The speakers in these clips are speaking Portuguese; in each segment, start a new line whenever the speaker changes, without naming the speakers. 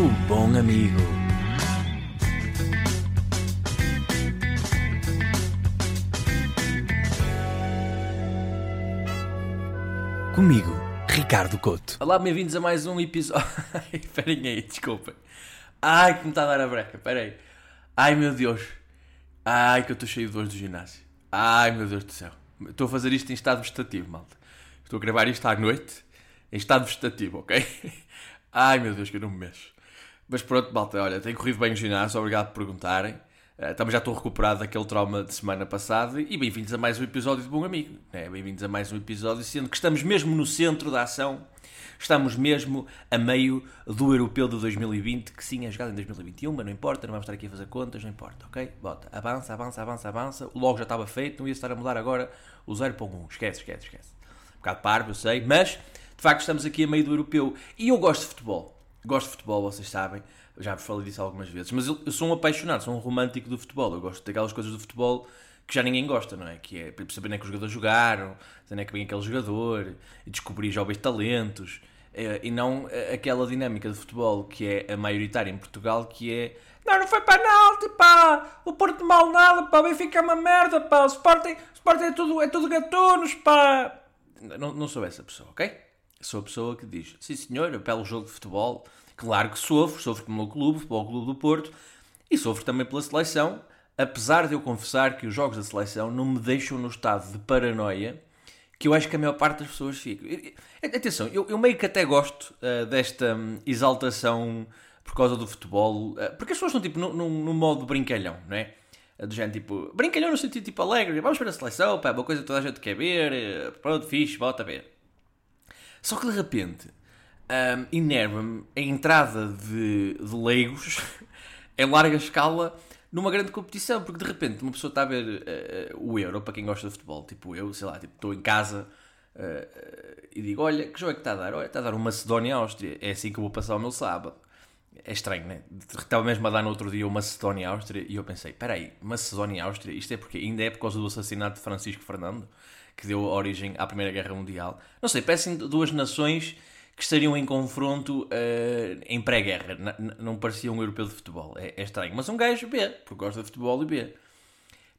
O bom amigo. Comigo, Ricardo Couto.
Olá, bem-vindos a mais um episódio. Esperem aí, desculpem. Ai, que me está a dar a breca, esperem. Ai, meu Deus. Ai, que eu estou cheio de dores do ginásio. Ai, meu Deus do céu. Estou a fazer isto em estado vegetativo, malta. Estou a gravar isto à noite, em estado vegetativo, ok? Ai, meu Deus, que eu não me mexo. Mas pronto, malta, olha, tem corrido bem o ginásio, obrigado por perguntarem. Uh, também já estou recuperado daquele trauma de semana passada e bem-vindos a mais um episódio de Bom Amigo. Né? Bem-vindos a mais um episódio, sendo que estamos mesmo no centro da ação, estamos mesmo a meio do Europeu de 2020, que sim é jogado em 2021, mas não importa, não vamos estar aqui a fazer contas, não importa, ok? Bota, avança, avança, avança, avança. O logo já estava feito, não ia estar a mudar agora o 0 para o 1. Esquece, esquece, esquece. Um bocado parvo, eu sei, mas de facto estamos aqui a meio do Europeu e eu gosto de futebol. Gosto de futebol, vocês sabem já vos falei disso algumas vezes, mas eu, sou um apaixonado, sou um romântico do futebol. Eu gosto daquelas coisas do futebol que já ninguém gosta, não é? Que é saber nem é que os jogadores jogaram, saber é que vem aquele jogador, descobrir jovens talentos, é, e não aquela dinâmica de futebol que é a maioritária em Portugal, que é não, não foi penalti, pá! O Porto mal nada, pá! O Benfica é uma merda, pá! O Sporting, o Sporting é tudo, é tudo gatunos, pá! Não, não sou essa pessoa, ok? Sou a pessoa que diz, sim senhor, pelo jogo de futebol, Claro que sofro, sofro pelo meu clube, pelo Clube do Porto, e sofro também pela seleção, apesar de eu confessar que os jogos da seleção não me deixam no estado de paranoia que eu acho que a maior parte das pessoas fica. Atenção, eu, eu meio que até gosto uh, desta um, exaltação por causa do futebol, uh, porque as pessoas estão tipo no, no, modo brincalhão, não é? Do género tipo, brincalhão no sentido tipo alegre, vamos ver a seleção, pá, uma coisa que toda a gente quer ver, eh, pronto, fixe, volta a ver. Só que de repente um, enerva-me a entrada de, de leigos em larga escala numa grande competição, porque de repente uma pessoa está a ver uh, o Euro, para quem gosta de futebol, tipo eu, sei lá, tipo, estou em casa uh, e digo, olha, que jogo é que está a dar? Olha, está a dar uma Macedónia-Áustria, é assim que eu vou passar o meu sábado. É estranho, né? Estava mesmo a dar no outro dia uma Macedónia-Áustria e eu pensei, espera aí, Macedónia-Áustria, isto é porque ainda é por causa do assassinato de Francisco Fernando, que deu origem à Primeira Guerra Mundial. Não sei, parecem duas nações que estariam em confronto uh, em pré-guerra. Não parecia um europeu de futebol. É, é, estranho. Mas um gajo B, porque gosta de futebol e B.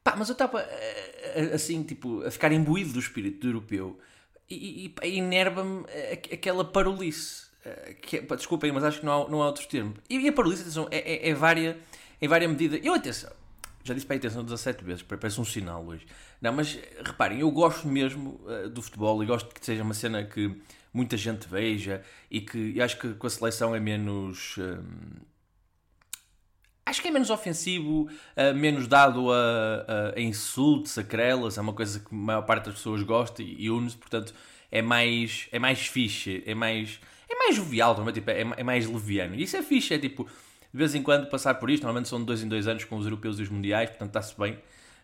Pá, mas eu estava uh, assim, tipo, a ficar imbuído do espírito europeu e, e, e enerva-me aquela parolice. Que é, desculpem, mas acho que não há, não há outros termos. E, a parolice, atenção, é, é, é varia, em várias medida. Eu, atenção, já disse para a atenção 17 vezes, parece um sinal hoje. Não, mas reparem, eu gosto mesmo uh, do futebol e gosto que seja uma cena que muita gente veja e que e acho que com a seleção é menos. Hum, acho que é menos ofensivo, uh, menos dado a, a, a, insultos, a crelas, é uma coisa que a maior parte das pessoas gosta e, e une-se, portanto é mais, é mais fixe, é mais, é mais jovial, também, tipo, é, é mais leviano. E isso é fixe, é tipo, de vez em quando passar por isto, normalmente são de dois em dois anos com os europeus e os mundiais, portanto está-se bem.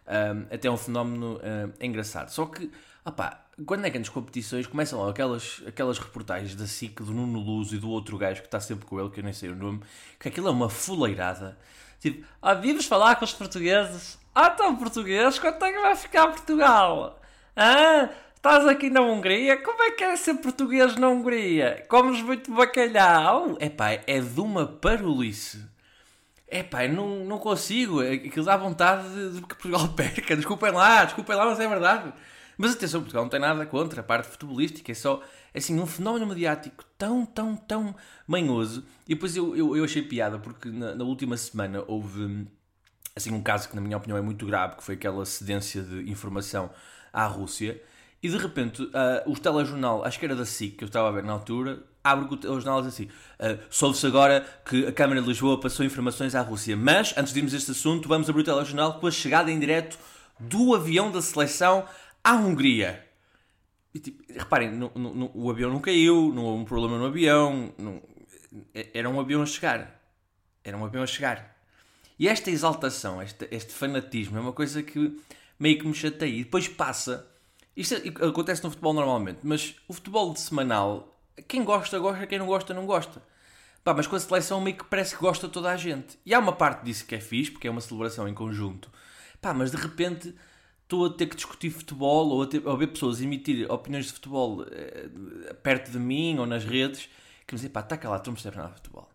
Um, até é um fenómeno uh, engraçado. Só que Opá, quando é que nas competições começam lá aquelas, aquelas reportagens da SIC do Nuno Luz e do outro gajo que está sempre com ele, que eu nem sei o nome, que aquilo é uma fuleirada. Tipo, ah, vimos falar com os portugueses. Ah, então português, quanto é que vai ficar Portugal? Ah, estás aqui na Hungria? Como é que é ser português na Hungria? Comes muito bacalhau? Epá, é de uma parolice. Epá, não, não consigo. Aquilo dá vontade de que Portugal perca. Desculpem lá, desculpem lá, mas é verdade. Mas atenção, Portugal não tem nada contra a parte futebolística, é só assim, um fenómeno mediático tão, tão, tão manhoso. E depois eu, eu, eu achei piada, porque na, na, última semana houve assim, um caso que, na minha opinião, é muito grave, que foi aquela cedência de informação à Rússia. E de repente, uh, o telejornal, acho que era da SIC, que eu estava a ver na altura, abre o telejornal assim: uh, soube-se agora que a Câmara de Lisboa passou informações à Rússia. Mas, antes de irmos a este assunto, vamos abrir o telejornal com a chegada em direto do avião da seleção à Hungria. E, tipo, reparem, no, no, no, o avião não caiu, não houve um problema no avião. Não, era um avião a chegar. Era um avião a chegar. E esta exaltação, este, este fanatismo, é uma coisa que meio que me chateia. E depois passa. Isto é, acontece no futebol normalmente, mas o futebol de semanal, quem gosta, gosta, quem não gosta, não gosta. Pá, mas com a seleção meio que parece que gosta toda a gente. E há uma parte disso que é fixe, porque é uma celebração em conjunto. Pá, mas de repente estou a ter que discutir futebol ou a, ter, ou ver pessoas emitir opiniões de futebol eh, perto de mim ou nas redes que me dizem, pá, está lá, tu não percebes nada de futebol.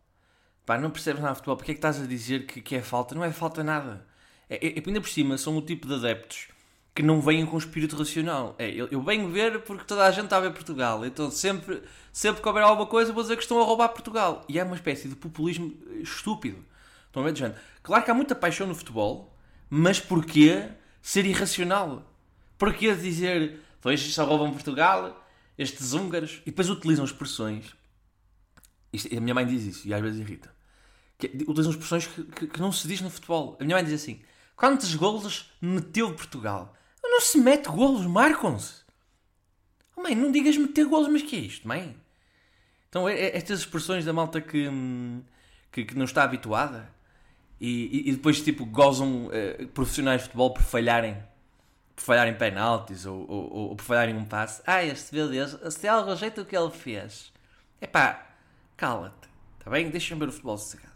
Pá, não percebes nada de futebol, porque é que estás a dizer que, que é falta? Não é falta nada. É, é, ainda por cima, são o tipo de adeptos que não vêm com espírito racional. É, eu, eu venho ver porque toda a gente está a ver Portugal. Então sempre, sempre que houver alguma coisa, vou dizer que estão a roubar Portugal. E é uma espécie de populismo estúpido. Estão a ver, gente? Claro que há muita paixão no futebol, mas porquê ser irracional? Porquê dizer, pois só roubam Portugal, estes húngaros, e depois utilizam expressões. Isto, a minha mãe diz isso, e às vezes irrita. Que, utilizam expressões que, que, que, não se diz no futebol. A minha mãe diz assim: quantos golos meteu Portugal? Não se mete golos, marcam-se. Oh, mãe, não digas meter golos, mas que é isto, mãe? Então, é, é, estas expressões da malta que, hum, que, que não está habituada e, e, depois, tipo, gozam uh, profissionais de futebol por falharem por falharem penaltis ou, ou, ou, por falharem um passe. Ah, este meu Deus, se algo jeito o que ele fez. Epá, cala-te, está bem? Deixa-me ver o futebol sossegado.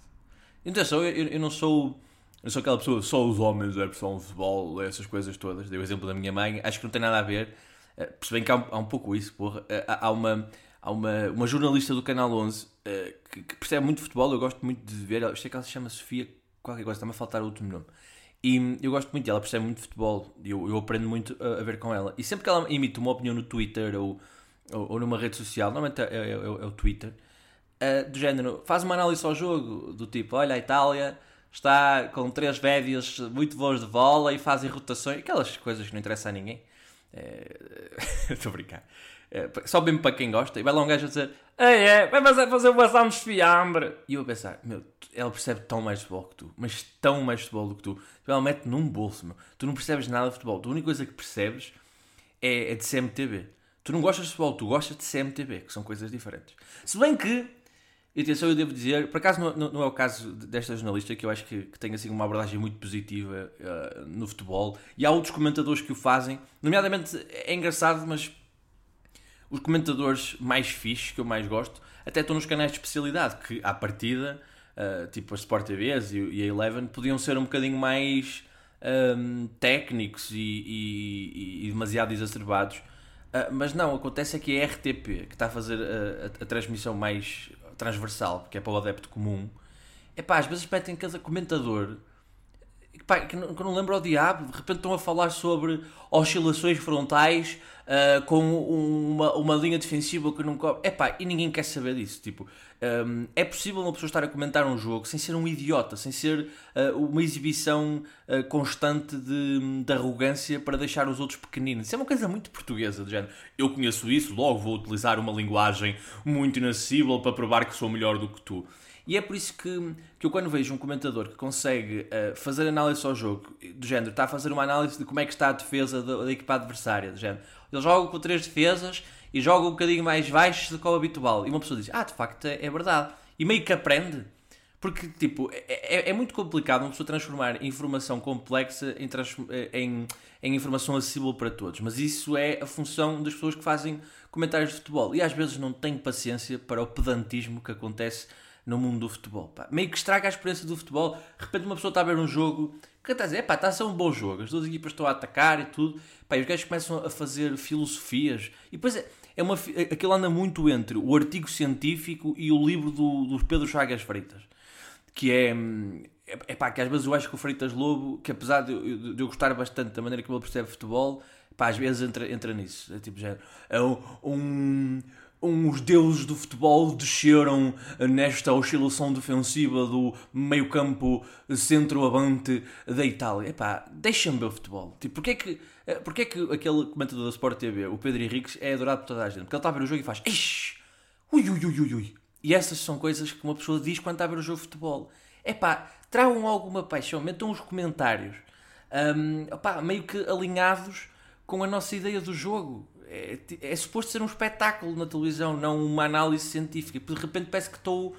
Então, eu, eu, eu não sou. Eu sou aquela pessoa, só os homens é só futebol, essas coisas todas. Dei o exemplo da minha mãe, acho que não tem nada a ver. Uh, que há um, há um pouco isso, porra. Uh, há uma, há uma, uma jornalista do Canal 11 uh, que, que, percebe muito futebol, eu gosto muito de ver. Isto é que ela se chama Sofia, qualquer coisa, está-me a faltar o último nome. E eu gosto muito dela, percebe muito futebol, eu, eu aprendo muito a, a, ver com ela. E sempre que ela emite uma opinião no Twitter ou, ou, ou numa rede social, normalmente é, é, é, é o Twitter, uh, do género, faz uma análise ao jogo, do tipo, olha, a Itália está com três médios muito bons de bola e fazem rotações, aquelas coisas que não interessam a ninguém. Estou é... a brincar. É, só mesmo para quem gosta. E vai lá um gajo a dizer: Ei, é, vai fazer, fazer um assado de fiambre. E eu a pensar: Meu, ela percebe tão mais futebol que tu, mas tão mais futebol do que tu. Ela mete num bolso, meu. Tu não percebes nada de futebol. Tu, a única coisa que percebes é, é de CMTV. Tu não gostas de futebol, tu gostas de CMTV, que são coisas diferentes. Se bem que, e atenção, eu devo dizer, por acaso não, não é o caso desta jornalista, que eu acho que, que tem assim uma abordagem muito positiva uh, no futebol, e há outros comentadores que o fazem, nomeadamente é engraçado, mas os comentadores mais fixes, que eu mais gosto, até estão nos canais de especialidade, que à partida, uh, tipo a Sport TVs e, e, a Eleven, podiam ser um bocadinho mais um, técnicos e, e, e, demasiado exacerbados. Uh, mas não, acontece é que a RTP, que está a fazer a, a, a transmissão mais transversal, que é para o adepto comum, é pá, às vezes metem cada comentador que, não, que não lembro ao diabo, de repente estão a falar sobre oscilações frontais uh, com uma, uma linha defensiva que não cobre. Epá, e ninguém quer saber disso. Tipo, um, é possível uma pessoa estar a comentar um jogo sem ser um idiota, sem ser uh, uma exibição uh, constante de, de, arrogância para deixar os outros pequeninos. Isso é uma coisa muito portuguesa, do género. Eu conheço isso, logo vou utilizar uma linguagem muito inacessível para provar que sou melhor do que tu. E é por isso que, que eu, quando vejo um comentador que consegue uh, fazer análise ao jogo, do género, está a fazer uma análise de como é que está a defesa da, da equipa adversária, do género, ele joga com três defesas e joga um bocadinho mais baixo do que o habitual. E uma pessoa diz, ah, de facto é, é verdade. E meio que aprende. Porque, tipo, é, é, é, muito complicado uma pessoa transformar informação complexa em, em, em, informação acessível para todos. Mas isso é a função das pessoas que fazem comentários de futebol. E às vezes não têm paciência para o pedantismo que acontece no mundo do futebol. Pá. Meio que estraga a experiência do futebol. De repente uma pessoa está a ver um jogo que está a dizer, pá, está a ser um bom jogo, as duas equipas estão a atacar e tudo. Pá, e os gajos começam a fazer filosofias. E depois é, é uma, aquilo anda muito entre o artigo científico e o livro do, do Pedro Chagas Freitas. Que é, é, é pá, que às vezes eu acho que o Freitas Lobo, que apesar de eu, de eu gostar bastante da maneira como ele percebe futebol, pá, às vezes entra, entra nisso. É tipo, já, é um os deuses do futebol desceram nesta oscilação defensiva do meio-campo centroavante da Itália. Epá, deixa-me ver o futebol. Tipo, porquê que, porquê que aquele comentador da Sport TV, o Pedro Henriques, é adorado por toda a gente? Porque ele está a ver o jogo e faz Ixi, ui, ui, ui, ui. E essas são coisas que uma pessoa diz quando está a ver o jogo de futebol. Epá, tragam alguma paixão, metam os comentários um, meio que alinhados com a nossa ideia do jogo é, é, suposto ser um espetáculo na televisão, não uma análise científica. De repente parece que estou uh,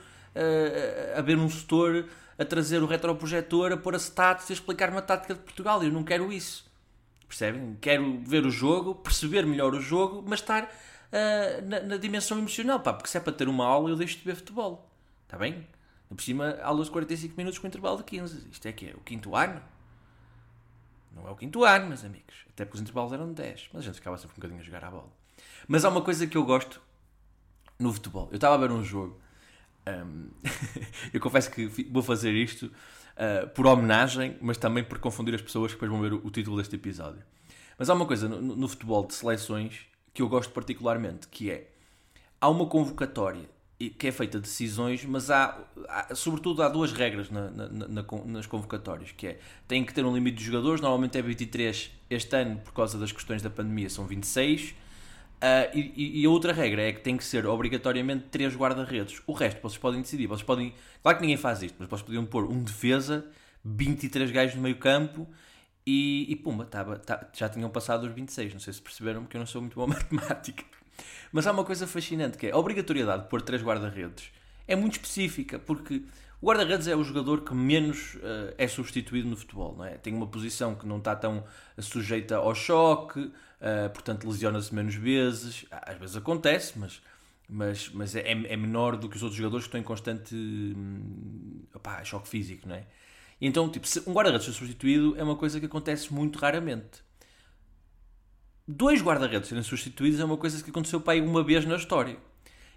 a ver um setor a trazer o retroprojetor, a pôr a stats e a explicar uma tática de Portugal. Eu não quero isso. Percebem? Quero ver o jogo, perceber melhor o jogo, mas estar uh, na, na, dimensão emocional. Pá, porque se é para ter uma aula, eu deixo de ver futebol. Está bem? Por cima, aulas de 45 minutos com intervalo de 15. Isto é que é o quinto ano. Não é o quinto ano, meus amigos. Até porque os intervalos eram de 10. Mas a gente ficava sempre um bocadinho a jogar à bola. Mas há uma coisa que eu gosto no futebol. Eu estava a ver um jogo Um, eu confesso que vou fazer isto uh, por homenagem, mas também por confundir as pessoas que depois vão ver o, o título deste episódio. Mas há uma coisa no, no, futebol de seleções que eu gosto particularmente, que é há uma convocatória que é feita de decisões, mas há, há sobretudo há duas regras na, na, na, nas convocatórias, que é tem que ter um limite de jogadores, normalmente é 23 este ano por causa das questões da pandemia são 26 Uh, e, e, a outra regra é que tem que ser obrigatoriamente três guarda-redes. O resto vocês podem decidir. Vocês podem. Claro que ninguém faz isto, mas vocês podiam pôr um defesa, 23 gajos no meio campo e, e pumba, tava, tá, já tinham passado os 26. Não sei se perceberam, porque eu não sou muito bom a matemática. Mas há uma coisa fascinante que é a obrigatoriedade de pôr três guarda-redes é muito específica, porque o guarda-redes é o jogador que menos uh, é substituído no futebol, não é? Tem uma posição que não está tão sujeita ao choque, uh, portanto lesiona-se menos vezes. Às vezes acontece, mas, mas, mas é, é menor do que os outros jogadores que estão em constante hum, opá, choque físico, não é? Então, tipo, um guarda-redes substituído é uma coisa que acontece muito raramente. Dois guarda-redes serem substituídos é uma coisa que aconteceu para aí uma vez na história.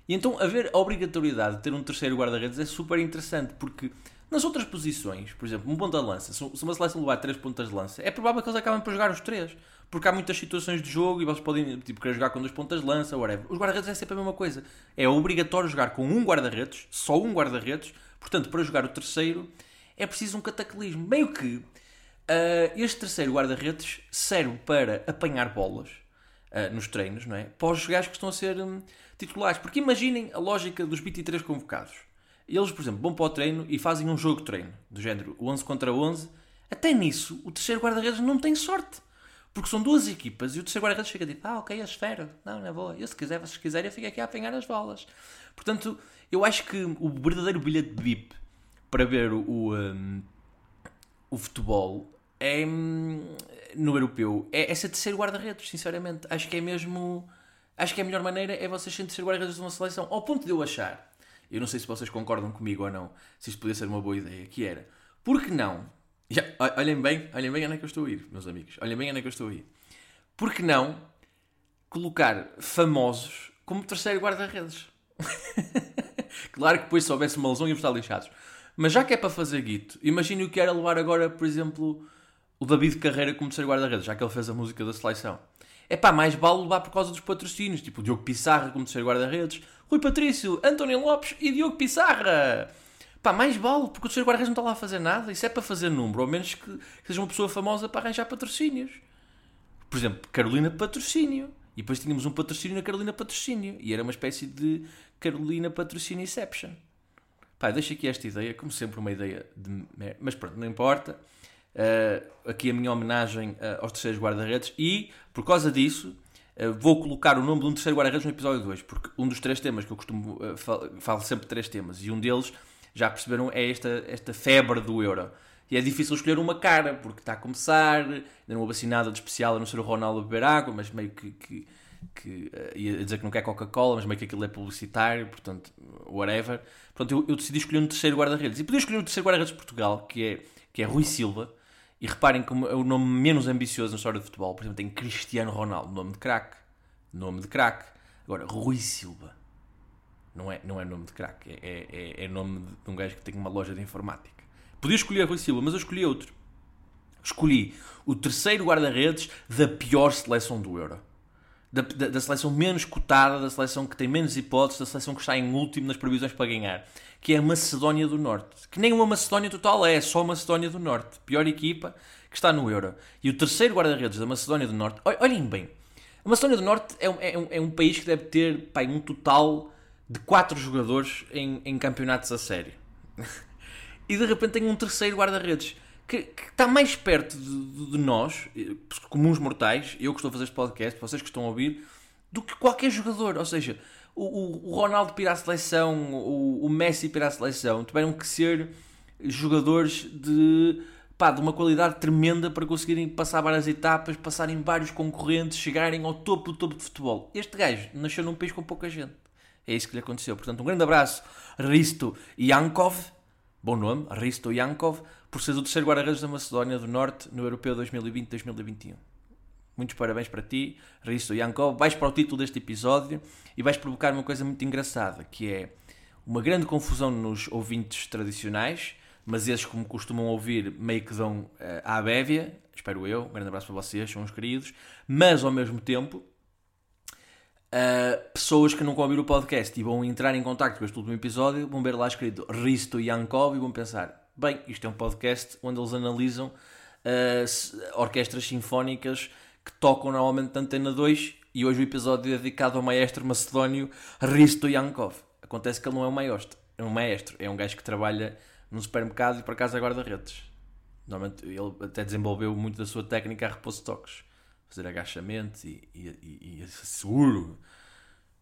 E então haver a obrigatoriedade de ter um terceiro guarda-redes é super interessante, porque nas outras posições, por exemplo, um ponta de lança, se uma seleção levar três pontas de lança, é provável que eles acabem por jogar os três, porque há muitas situações de jogo e eles podem tipo, querer jogar com duas pontas de lança, whatever. Os guarda-redes é sempre a mesma coisa. É obrigatório jogar com um guarda-redes, só um guarda-redes, portanto, para jogar o terceiro é preciso um cataclismo. Meio que uh, este terceiro guarda-redes serve para apanhar bolas uh, nos treinos, não é? Para os jogadores que estão a ser um, titulares. Porque imaginem a lógica dos 23 convocados. Eles, por exemplo, vão para o treino e fazem um jogo de treino, do género 11 contra 11. Até nisso, o terceiro guarda-redes não tem sorte. Porque são duas equipas e o terceiro guarda-redes chega a dizer: Ah, ok, a esfera. Não, não é boa. Eu, se quiser, vocês quiserem, eu fico aqui a apanhar as bolas. Portanto, eu acho que o verdadeiro bilhete de VIP para ver o, um, o futebol é, no europeu é, é ser terceiro guarda-redes, sinceramente. Acho que é mesmo Acho que a melhor maneira é vocês serem terceiro guarda-redes de uma seleção. Ao ponto de eu achar, eu não sei se vocês concordam comigo ou não, se isto podia ser uma boa ideia, que era, por que não? Já, olhem bem, olhem bem onde é que eu estou a ir, meus amigos. Olhem bem onde é que eu estou a ir. Por que não colocar famosos como terceiro guarda-redes? claro que depois se houvesse uma lesão íamos estar lixados. Mas já que é para fazer guito, imagine o que era levar agora, por exemplo, o David Carreira como terceiro guarda-redes, já que ele fez a música da seleção é pá, mais vale levar por causa dos patrocínios, tipo o Diogo Pissarra como terceiro guarda-redes, Rui Patrício, António Lopes e Diogo Pissarra. Pá, mais vale, porque o terceiro guarda-redes não está lá a fazer nada, isso é para fazer número, ao menos que seja uma pessoa famosa para arranjar patrocínios. Por exemplo, Carolina Patrocínio. E depois tínhamos um patrocínio na Carolina Patrocínio. E era uma espécie de Carolina Patrocínio Inception. Pá, deixo aqui esta ideia, como sempre, uma ideia de. Mas pronto, não importa. Uh, aqui a minha homenagem uh, aos terceiros guarda-redes e, por causa disso, uh, vou colocar o nome de um terceiro guarda-redes no episódio 2, porque um dos três temas que eu costumo, uh, falo, falo sempre três temas, e um deles, já perceberam, é esta, esta febre do Euro. E é difícil escolher uma cara, porque está a começar, ainda não houve assim nada de especial a não ser o Ronaldo beber água, mas meio que, que, que ia dizer que não quer Coca-Cola, mas meio que aquilo é publicitário, portanto, whatever. Portanto, eu, eu decidi escolher um terceiro guarda-redes. E podia escolher um terceiro guarda-redes de Portugal, que é, que é Rui Silva, e reparem como é o nome menos ambicioso na história do futebol. Por exemplo, tem Cristiano Ronaldo, nome de craque. Nome de craque. Agora, Rui Silva. Não é, não é nome de craque. É, é, é nome de um gajo que tem uma loja de informática. Podia escolher Rui Silva, mas eu escolhi outro. Escolhi o terceiro guarda-redes da pior seleção do Euro. Da, da, da, seleção menos cotada, da seleção que tem menos hipóteses, da seleção que está em último nas previsões para ganhar que é a Macedónia do Norte. Que nem uma Macedónia total é, é só a Macedónia do Norte. Pior equipa que está no Euro. E o terceiro guarda-redes da Macedónia do Norte, olhem bem, a Macedónia do Norte é um, é um, é um país que deve ter pá, um total de 4 jogadores em, em campeonatos a sério. e de repente tem um terceiro guarda-redes que, que, está mais perto de, de, nós, comuns mortais, eu que estou a fazer este podcast, vocês que estão a ouvir, do que qualquer jogador. Ou seja, o, o, Ronaldo para ir à seleção, o, o Messi para ir à seleção, tiveram que ser jogadores de, pá, de uma qualidade tremenda para conseguirem passar várias etapas, passarem vários concorrentes, chegarem ao topo do topo de futebol. Este gajo nasceu num país com pouca gente. É isso que lhe aconteceu. Portanto, um grande abraço, Risto Yankov, bom nome, Risto Yankov, por ser o terceiro guarda-redes da Macedónia do Norte no Europeu 2020-2021. Muitos parabéns para ti, Risto Yankov. Vais para o título deste episódio e vais provocar uma coisa muito engraçada, que é uma grande confusão nos ouvintes tradicionais, mas esses, como costumam ouvir, meio que dão uh, à bévia, espero eu. Um grande abraço para vocês, são os queridos. Mas ao mesmo tempo, uh, pessoas que nunca ouviram o podcast e vão entrar em contato com este último episódio vão ver lá escrito Risto Yankov e vão pensar: bem, isto é um podcast onde eles analisam uh, orquestras sinfónicas que tocam normalmente na Antena 2 e hoje o episódio é dedicado ao maestro macedónio Risto Yankov. Acontece que ele não é um maestro, é um maestro, é um gajo que trabalha num supermercado e por acaso é guarda-redes. Normalmente ele até desenvolveu muito da sua técnica a repouso toques. Fazer agachamentos e, e, e, e seguro.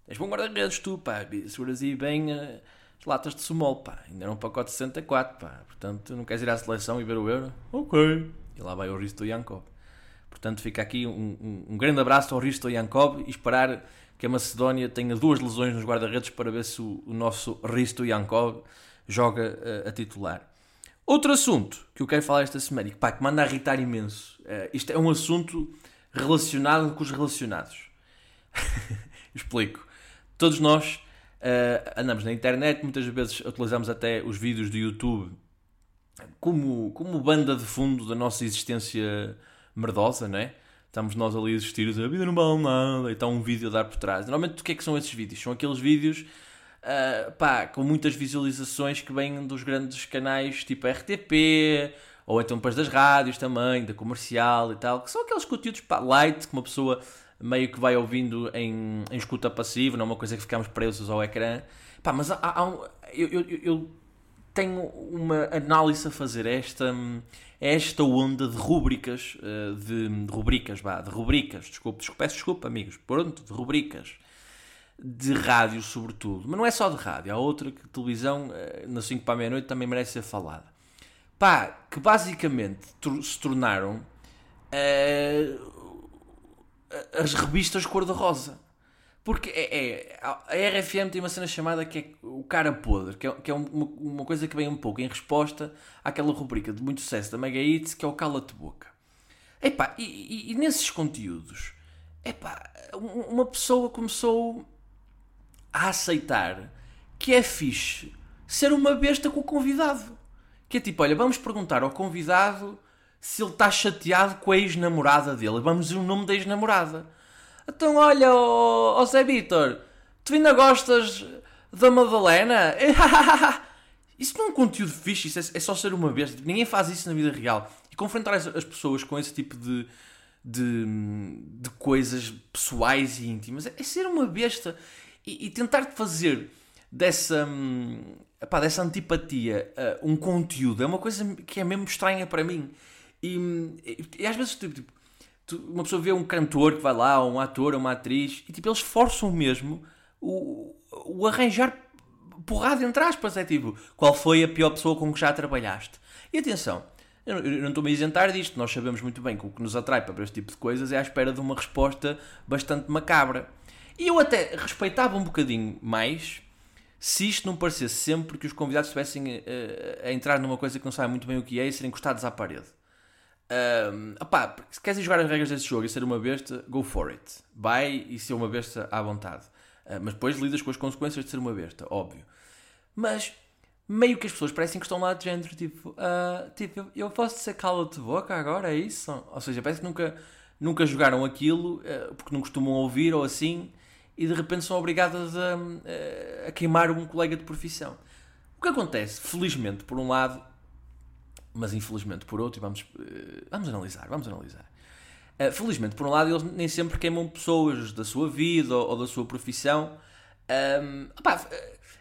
És bom guarda-redes tu, pá. Seguras aí bem uh, as latas de sumol, pá. Ainda era um pacote de 64, pá. Portanto, não queres ir à seleção e ver o euro? Ok. E lá vai o Risto Yankov. Portanto, fica aqui um, um, um grande abraço ao Risto Yankov e esperar que a Macedónia tenha duas lesões nos guarda-redes para ver se o, o nosso Risto Yankov joga uh, a titular. Outro assunto que eu quero falar esta semana e que, pá, que manda a irritar imenso. Uh, isto é um assunto relacionado com os relacionados. Explico. Todos nós uh, andamos na internet, muitas vezes utilizamos até os vídeos do YouTube como, como banda de fundo da nossa existência merdosa, não é? Estamos nós ali a existir, a vida não vale nada, e está um vídeo a dar por trás. Normalmente, o que é que são esses vídeos? São aqueles vídeos uh, pá, com muitas visualizações que vêm dos grandes canais tipo RTP, ou então depois das rádios também, da comercial e tal, que são aqueles conteúdos pá, light que uma pessoa meio que vai ouvindo em, em escuta passiva, não é uma coisa que ficamos presos ao ecrã. Pá, mas há, há um, eu, eu, eu, tenho uma análise a fazer esta esta onda de rubricas eh, de, de rubricas, vá, de rubricas, desculpe, desculpe, peço desculpa amigos, pronto, de rubricas de rádio, sobretudo. Mas não é só de rádio, há outra que televisão, eh, na 5 para a meia-noite, também merece ser falada. Pá, que basicamente se tornaram uh, as revistas cor-de-rosa. Porque é, é, a RFM tem uma cena chamada que é o cara podre, que é, que é uma, uma, coisa que vem um pouco em resposta àquela rubrica de muito sucesso da Mega Hits, que é o Cala-te Boca. Epá, e, e, e nesses conteúdos, epá, uma pessoa começou a aceitar que é fixe ser uma besta com o convidado. Que é tipo, olha, vamos perguntar ao convidado se ele está chateado com a ex-namorada dele. Vamos dizer o nome da ex-namorada. Então, olha, ó, Zé Vitor, tu ainda gostas da Madalena? Isso não é um conteúdo fixe, isso é, é, só ser uma besta. Ninguém faz isso na vida real. E confrontar as, as pessoas com esse tipo de, de, de coisas pessoais e íntimas é, é ser uma besta e, e tentar fazer dessa, hum, epá, dessa antipatia uh, um conteúdo é uma coisa que é mesmo estranha para mim. E, e, e às vezes, tipo, tipo, uma pessoa vê um cantor que vai lá, ou um ator, ou uma atriz, e tipo, eles forçam mesmo o, o arranjar porrada entre aspas. É tipo, qual foi a pior pessoa com que já trabalhaste? E atenção, eu não estou-me a isentar disto, nós sabemos muito bem que o que nos atrai para este tipo de coisas é à espera de uma resposta bastante macabra. E eu até respeitava um bocadinho mais se isto não parecesse sempre que os convidados estivessem a, eh, a, entrar numa coisa que não sabem muito bem o que é e serem encostados à parede. Um, opá, se queres jogar as regras desse jogo e ser uma besta, go for it. Vai e ser uma besta à vontade. Uh, mas depois lidas com as consequências de ser uma besta, óbvio. Mas meio que as pessoas parecem que estão lá de género, tipo, uh, tipo eu posso ser cala-te boca agora, é isso? Ou seja, parece que nunca, nunca jogaram aquilo uh, porque não costumam ouvir ou assim e de repente são obrigadas a, a queimar um colega de profissão. O que acontece, felizmente, por um lado, mas infelizmente por outro, e vamos, uh, vamos analisar, vamos analisar. Uh, felizmente, por um lado, eles nem sempre queimam pessoas da sua vida ou, da sua profissão. Um, opá,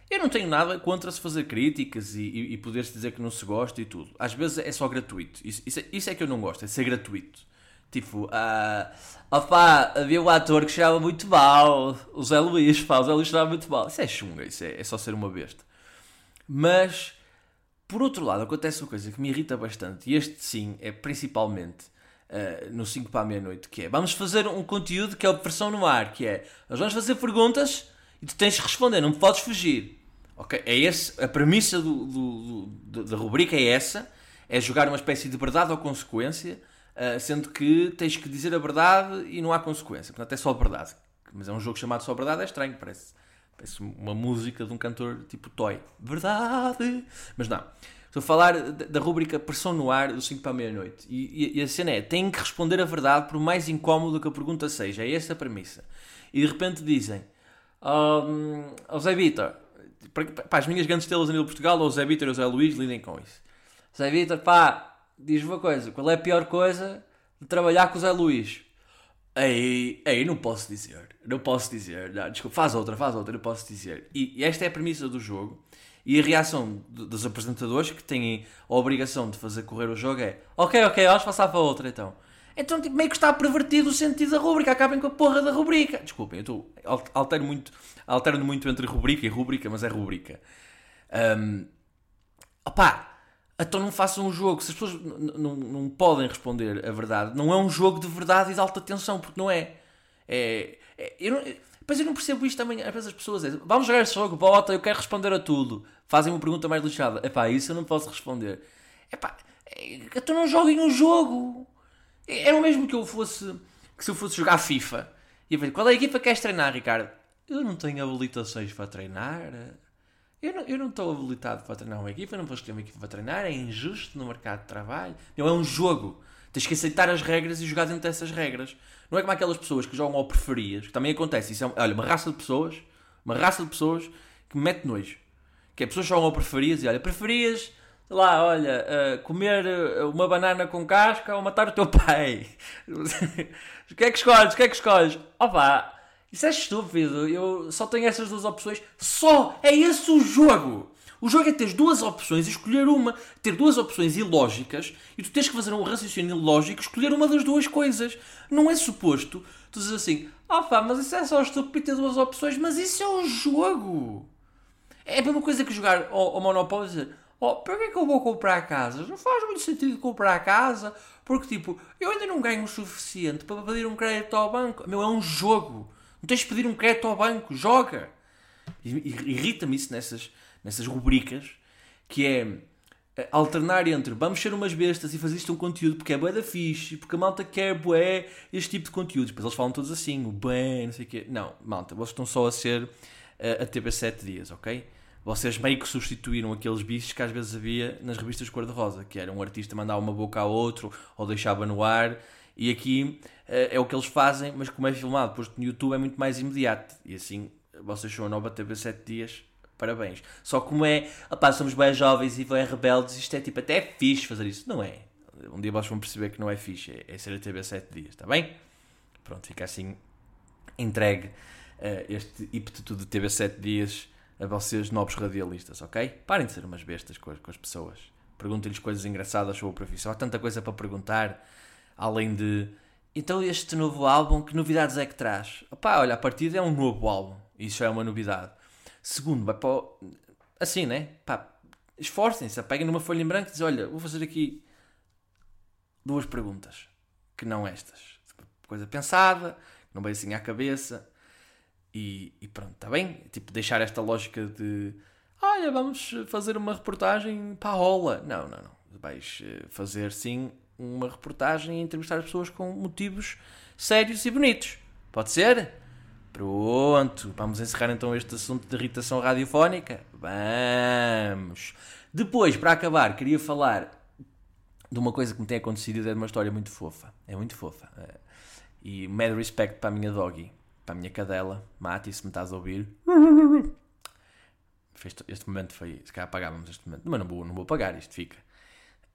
eu não tenho nada contra se fazer críticas e, e, poder-se dizer que não se gosta e tudo. Às vezes é só gratuito. Isso, isso, é, isso é que eu não gosto, é ser gratuito. Tipo, uh, opá, havia um ator que cheirava muito mal, o Zé Luís, pá, o Zé Luís muito mal. Isso é chunga, isso é, é só ser uma besta. Mas, por outro lado, acontece uma coisa que me irrita bastante, e este sim é principalmente uh, no 5 para a meia-noite, que é, vamos fazer um conteúdo que é a versão no ar, que é, nós vamos fazer perguntas e tu tens de responder, não podes fugir. Ok? É esse, a premissa do, do, do, da rubrica é essa, é jogar uma espécie de verdade ou consequência, Uh, sendo que tens que dizer a verdade e não há consequência. Portanto, é só a verdade. Mas é um jogo chamado Só a Verdade, é estranho, parece. Parece uma música de um cantor tipo Toy. Verdade! Mas não. Estou a falar da, rubrica Pressão no Ar do 5 para a meia-noite. E, e, e, a cena é: têm que responder a verdade por mais incómodo que a pergunta seja. É esta a premissa. E de repente dizem: um, ao Zé Vitor, para, as minhas grandes estrelas a nível de Portugal, ou Zé Vitor ou Zé Luís, lidem com isso. Zé Vitor, pá, diz-me uma coisa: qual é a pior coisa de trabalhar com o Zé Luís? Aí, aí não posso dizer, não posso dizer, não, desculpa, faz outra, faz outra, não posso dizer. E, e esta é a premissa do jogo. E a reação dos apresentadores que têm a obrigação de fazer correr o jogo é ok, ok, vamos passar para outra então. Então tipo, meio que está pervertido o sentido da rubrica, acabem com a porra da rubrica. Desculpem, eu estou, altero muito, altero muito entre rubrica e rubrica, mas é rubrica. Um, então não façam um jogo. Se as pessoas não podem responder a verdade, não é um jogo de verdade e de alta tensão, porque não é. É, é eu não, depois eu não percebo isto também. Às vezes as pessoas dizem, vamos jogar este jogo, bota, eu quero responder a tudo. Fazem uma pergunta mais lixada. Epá, isso eu não posso responder. Epá, então não joguem um jogo. Era o mesmo que eu fosse, que se eu fosse jogar FIFA. E eu falei, qual é a equipa que queres treinar, Ricardo? Eu não tenho habilitações para treinar. Eu não, eu não estou habilitado para treinar uma equipa, não posso escolher uma equipa para treinar, é injusto no mercado de trabalho. Não, é um jogo. Tens que aceitar as regras e jogar dentro dessas regras. Não é como aquelas pessoas que jogam ao preferias, que também acontece. Isso é, olha, uma raça de pessoas, uma raça de pessoas que me mete nojo. Que é pessoas que jogam ao preferias e olha, preferias, lá, olha, uh, comer eh, uma banana com casca ou matar o teu pai. o que é que escolhes? O que é que escolhes? Opa, isso é estúpido. Eu só tenho essas duas opções. Só! É esse o jogo! O jogo é ter duas opções e escolher uma. Ter duas opções ilógicas e tu tens que fazer um raciocínio lógico escolher uma das duas coisas. Não é suposto tu dizes assim: ah mas isso é só estúpido ter duas opções, mas isso é um jogo. É a mesma coisa que jogar ao, ao Monopólio e dizer: oh, para que é que eu vou comprar casas? Não faz muito sentido comprar casa porque, tipo, eu ainda não ganho o suficiente para pedir um crédito ao banco. Meu, é um jogo. Não tens de pedir um crédito ao banco, joga. Irrita-me isso nessas, nessas rubricas, que é eh, alternar entre vamos ser umas bestas e fazer isto um conteúdo porque é bué da fixe, porque a malta quer bué este tipo de conteúdo. Depois eles falam todos assim, o bem, não sei o quê. Não, malta, vocês estão só a ser uh, a TV 7 dias, ok? Vocês meio que substituíram aqueles bichos que às vezes havia nas revistas cor-de-rosa, que era um artista mandar uma boca ao outro ou deixava no ar. E aqui uh, é o que eles fazem, mas como é filmado, posto no YouTube é muito mais imediato. E assim vocês são a nova TV 7 dias parabéns. Só como é, opá, somos bem jovens e bem rebeldes, isto é tipo até fixe fazer isso. Não é. Um dia vocês vão perceber que não é fixe, é, é ser a TV 7 dias, está bem? Pronto, fica assim entregue uh, este ímpeto de TV 7 dias a vocês, novos radialistas, ok? Parem de ser umas bestas com as, com as pessoas. Perguntem-lhes coisas engraçadas sobre a profissão. Há tanta coisa para perguntar, além de. Então, este novo álbum, que novidades é que traz? Opá, olha, a partida é um novo álbum. Isso é uma novidade. Segundo, vai para o... Assim, né? Pá, esforcem-se, peguem numa folha em branco e dizem, olha, vou fazer aqui duas perguntas, que não estas. Coisa pensada, não veio assim à cabeça. E, e pronto, está bem? Tipo, deixar esta lógica de olha, vamos fazer uma reportagem para a rola. Não, não, não. Vais eh, fazer sim uma reportagem e entrevistar as pessoas com motivos sérios e bonitos. Pode ser? Pronto, vamos encerrar então este assunto de irritação radiofónica? Vamos! Depois, para acabar, queria falar de uma coisa que me tem acontecido é de uma história muito fofa. É muito fofa. Eh, e mad respect para a minha doggy, para a minha cadela. Mati, se me estás a ouvir. Este momento foi. Se calhar apagávamos este momento. Mas não vou, não vou apagar, isto fica.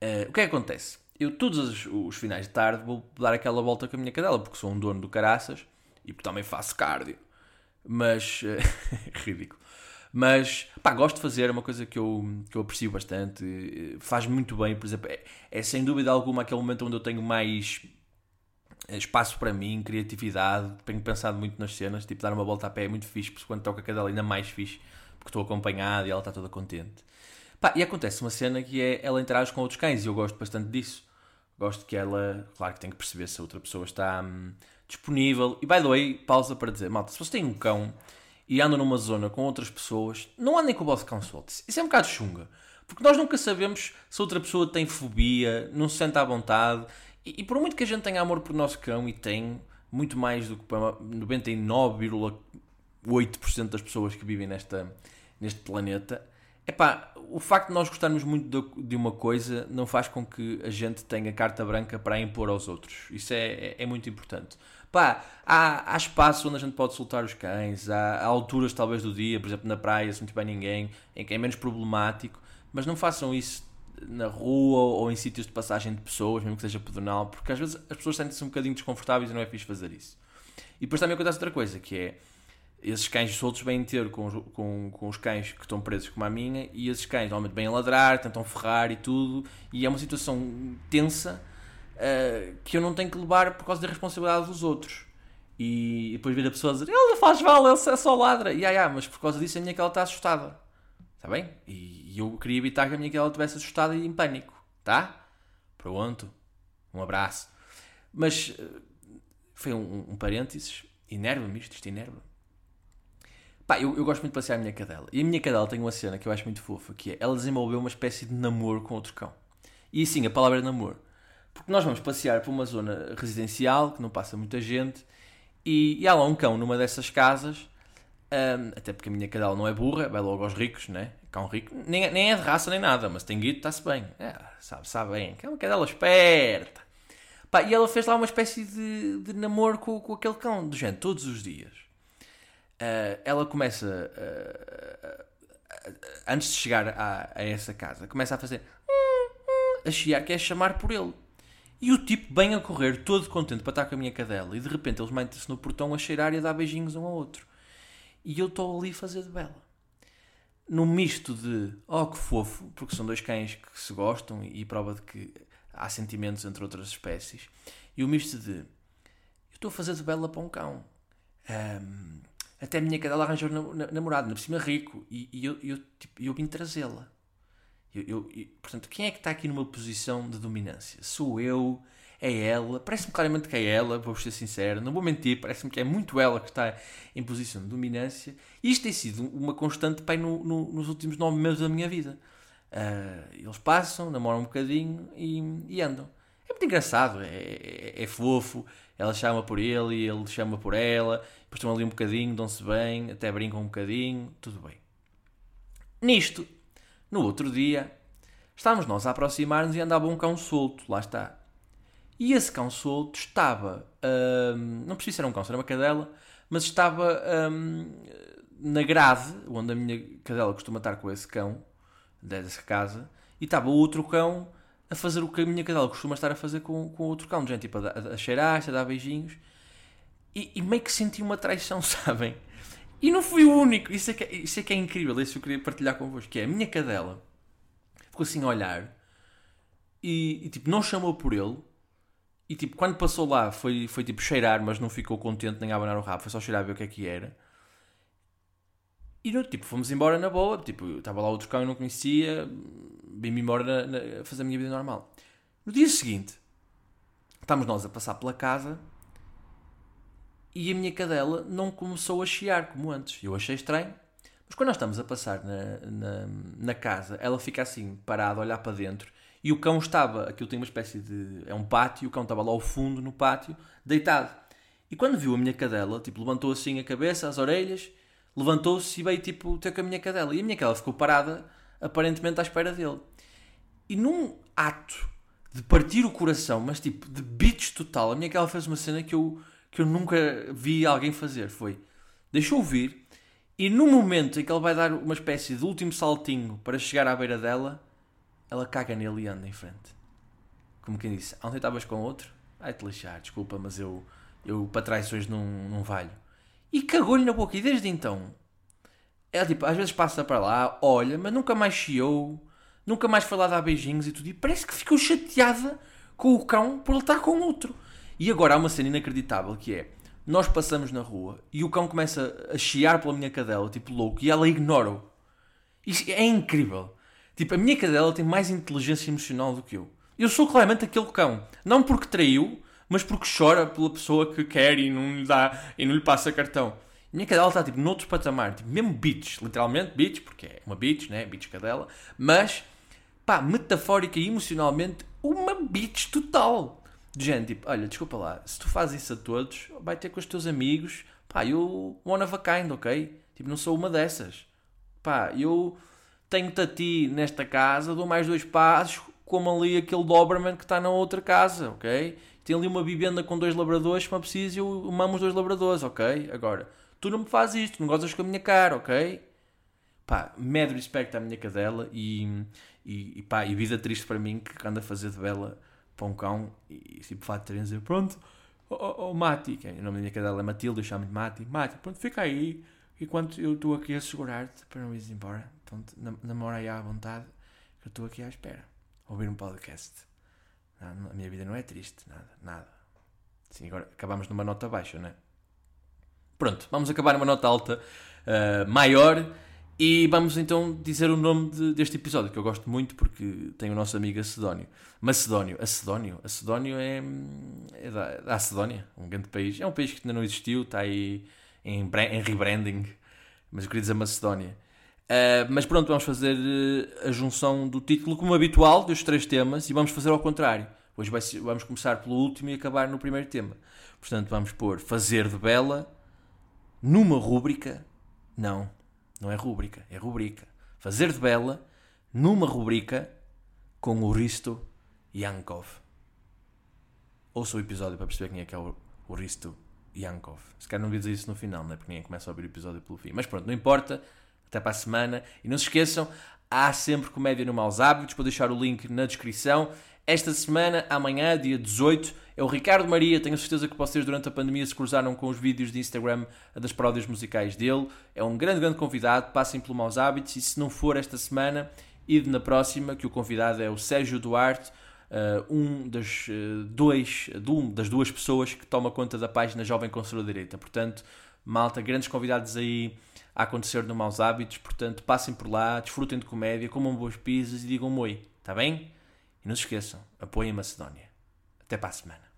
Uh, o que é que acontece? Eu, todos os, os, finais de tarde, vou dar aquela volta com a minha cadela, porque sou um dono do caraças e também faço cardio. Mas. ridículo. Mas, pá, gosto de fazer, é uma coisa que eu, que eu aprecio bastante. Faz muito bem, por exemplo, é, é sem dúvida alguma aquele momento onde eu tenho mais espaço para mim, criatividade. Tenho pensado muito nas cenas, tipo, dar uma volta a pé é muito fixe, porque quando toca a cadela ainda mais fixe, porque estou acompanhado e ela está toda contente. Pá, e acontece uma cena que é ela interage com outros cães e eu gosto bastante disso. Gosto que ela, claro que tem que perceber se a outra pessoa está. Hum, disponível. E by the way, pausa para dizer, malta, se vocês têm um cão e andam numa zona com outras pessoas, não andem com o vosso cão solto. Isso é um bocado chunga. Porque nós nunca sabemos se outra pessoa tem fobia, não se sente à vontade. E, e por muito que a gente tenha amor por nosso cão, e tem, muito mais do que 99, 8% das pessoas que vivem nesta, neste planeta. Epá, o facto de nós gostarmos muito de, uma coisa não faz com que a gente tenha carta branca para impor aos outros. Isso é, é, é muito importante. Pá, há, há espaço onde a gente pode soltar os cães, há, há alturas talvez do dia, por exemplo na praia, se não tiver ninguém, em que é menos problemático, mas não façam isso na rua ou em sítios de passagem de pessoas, mesmo que seja pedonal, porque às vezes as pessoas sentem-se um bocadinho desconfortáveis e não é fixe fazer isso. E depois também acontece outra coisa, que é esses cães soltos vêm ter com, os- com, com os cães que estão presos como a minha e esses cães normalmente vêm ladrar, tentam ferrar e tudo, e é uma situação tensa eh, que eu não tenho que levar por causa da responsabilidade dos outros. E depois vir a pessoa dizer, ele faz mal, ele só- só ladra. E ah, ah, mas por causa disso a minha cadela está assustada. Está bem? E eu queria evitar que a minha cadela estivesse assustada e em pânico. Tá? Pronto. Um abraço. Mas eh, foi um, um parênteses. Enerva-me isto, isto enerva Pá, eu, eu gosto muito de passear a minha cadela. E a minha cadela tem uma cena que eu acho muito fofa, que é ela desenvolveu uma espécie de namoro com outro cão. E sim, a palavra é namoro. Porque nós vamos passear por uma zona residencial, que não passa muita gente, e, e há lá um cão numa dessas casas, hum, até porque a minha cadela não é burra, vai logo aos ricos, né? Cão rico, nem, nem é de raça nem nada, mas tem guito, está-se bem. É, sabe, sabe bem, que é uma cadela esperta. Pá, e ela fez lá uma espécie de, de namoro com, com aquele cão, do género, todos os dias. Ah, ela começa, ah, antes de chegar a, a essa casa, começa a fazer a chiar, que é chamar por ele. E o tipo bem a correr, todo contente para estar com a minha cadela, e de repente eles metem-se no portão a cheirar e a dar beijinhos um ao outro. E eu estou ali a fazer de bela. Num misto de, oh que fofo, porque são dois cães que se gostam e, prova de que há sentimentos entre outras espécies, e o misto de, eu estou a fazer de bela para um cão. Ahm, até a minha cadela arranjou nam- nam- namorado, na cima rico, e, e eu, eu, tipo, eu vim trazê-la. Eu, eu- e, portanto, quem é que está aqui numa posição de dominância? Sou eu? É ela? Parece-me claramente que é ela, vou ser sincero, não vou mentir, parece-me que é muito ela que está em posição de dominância. E isto tem sido uma constante pai, no- no- nos últimos nove meses da minha vida. Ah, eles passam, namoram um bocadinho e, e andam. Muito engraçado, é, é- é fofo. Ela chama por ele e ele chama por ela. Depois estão ali um bocadinho, dão-se bem, até brincam um bocadinho, tudo bem. Nisto, no outro dia, estávamos nós a aproximar-nos e andava um cão solto, lá está. E esse cão solto estava, hum, não precisa ser um cão, era uma cadela, mas estava hum, na grade, onde a minha cadela costuma estar com esse cão, dessa casa, e estava outro cão a fazer o que a minha cadela costuma estar a fazer com, com outro cão, gente, tipo, a, a, a cheirar-se, a dar beijinhos, e, e meio que senti uma traição, sabem? E não fui o único, isso é que, é- isso é, que é incrível, isso eu queria partilhar convosco, que é a minha cadela ficou assim a olhar e, e, tipo, não chamou por ele, e tipo, quando passou lá foi, foi tipo cheirar, mas não ficou contente nem a abanar o rabo, foi só cheirar a ver o que é que era. E no, tipo, fomos embora na boa, tipo, eu estava lá outro cão eu não conhecia, vim-me embora na- na- a fazer a minha vida normal. No dia seguinte, estamos nós a passar pela casa e a minha cadela não começou a chiar como antes. Eu achei estranho, mas quando nós estamos a passar na, na, na casa, ela fica assim, parada, a olhar para dentro, e o cão estava, aquilo tem uma espécie de. é um pátio, o cão estava lá ao fundo no pátio, deitado. E quando viu a minha cadela, tipo, levantou assim a cabeça, as orelhas, levantou-se e veio tipo ter com a minha cadela. E a minha cadela ficou parada, aparentemente à espera dele. E num ato de partir o coração, mas tipo de bitch total, a minha cadela fez uma cena que eu, que eu nunca vi alguém fazer. Foi, deixou vir e no momento em que ele vai dar uma espécie de último saltinho para chegar à beira dela, ela caga nele e anda em frente. Como quem disse, ontem estavas com outro? Ai-te lixar, desculpa, mas eu, eu para traições não, não valho. E cagou-lhe na boca. E desde então, ela tipo, às vezes passa para lá, olha, mas nunca mais chiou, nunca mais foi lá dar beijinhos e tudo. E parece que ficou chateada com o cão por ele estar com outro. E agora há uma cena inacreditável que é: nós passamos na rua e o cão começa a chiar pela minha cadela, tipo louco, e ela ignora-o. Isto é incrível. Tipo, a minha cadela tem mais inteligência emocional do que eu. Eu sou claramente aquele cão. Não porque traiu, mas porque chora pela pessoa que quer e não lhe dá e não lhe passa cartão. Minha cadela está tipo noutro patamar, tipo, mesmo bitch, literalmente bitch, porque é uma bitch, né? Bitch cadela, mas pá, metafórica e emocionalmente, uma bitch total. De gente, tipo, olha, desculpa lá, se tu fazes isso a todos, vai ter com os teus amigos, Pá, eu one of a kind, ok? Tipo, não sou uma dessas. Pá, eu tenho-te a ti nesta casa, dou mais dois passos, como ali aquele Doberman que está na outra casa, ok? Tem ali uma vivenda com dois labradores, se me preciso, eu mamo os dois labradores, ok? Agora, tu não me fazes isto, não gozas com a minha cara, ok? Pá, mad respeito à minha cadela e, e, e pá, e vida triste para mim que anda a fazer de bela para um cão e tipo fato de dizer, pronto, oh, oh, oh Mati, que é, o nome da minha cadela é Matilde, eu chamo-lhe Mati, Mati, pronto, fica aí, enquanto eu estou aqui a segurar-te para não ires embora, pronto, namora aí à vontade, que eu estou aqui à espera, ouvir um podcast. A minha vida não é triste, nada, nada. Sim, agora acabamos numa nota baixa, não é? Pronto, vamos acabar numa nota alta, uh, maior, e vamos então dizer o nome de, deste episódio, que eu gosto muito porque tem o nosso amigo Acedónio. Macedónio, Acedónio, Acedónio é, é da, da Acedónia, um grande país. É um país que ainda não existiu, está aí em, em rebranding, mas eu queria dizer Macedónia. Uh, mas pronto, vamos fazer uh, a junção do título como habitual dos três temas e vamos fazer ao contrário. Hoje vai, vamos começar pelo último e acabar no primeiro tema. Portanto, vamos pôr fazer de bela numa rúbrica. Não, não é rúbrica, é rubrica. Fazer de bela numa rubrica com o Risto Yankov. Ouça o episódio para perceber quem é que é o, o Risto Yankov. Se calhar não devia dizer isso no final, não é? Porque ninguém começa a ouvir o episódio pelo fim. Mas pronto, não importa. Até para a semana. E não se esqueçam, há sempre comédia no Maus Hábitos. Vou deixar o link na descrição. Esta semana, amanhã, dia 18, é o Ricardo Maria. Tenho certeza que vocês, durante a pandemia, se cruzaram com os vídeos de Instagram das paródias musicais dele. É um grande, grande convidado. Passem pelo Maus Hábitos. E se não for esta semana, ide na próxima, que o convidado é o Sérgio Duarte. Uh, um, das, uh, dois, um das duas pessoas que toma conta da página Jovem Conservador Direita. Portanto, malta, grandes convidados aí a acontecer no Maus Hábitos. Portanto, passem por lá, desfrutem de comédia, comam boas pizzas e digam oi. Está bem? E não se esqueçam, apoiem a Macedónia. Até para a semana.